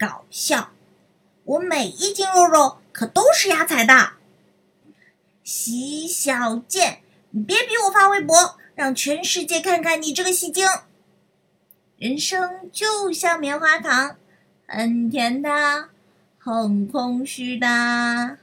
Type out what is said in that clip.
搞笑，我每一斤肉肉可都是压彩的。洗小贱，你别逼我发微博，让全世界看看你这个戏精。人生就像棉花糖，很甜的，很空虚的。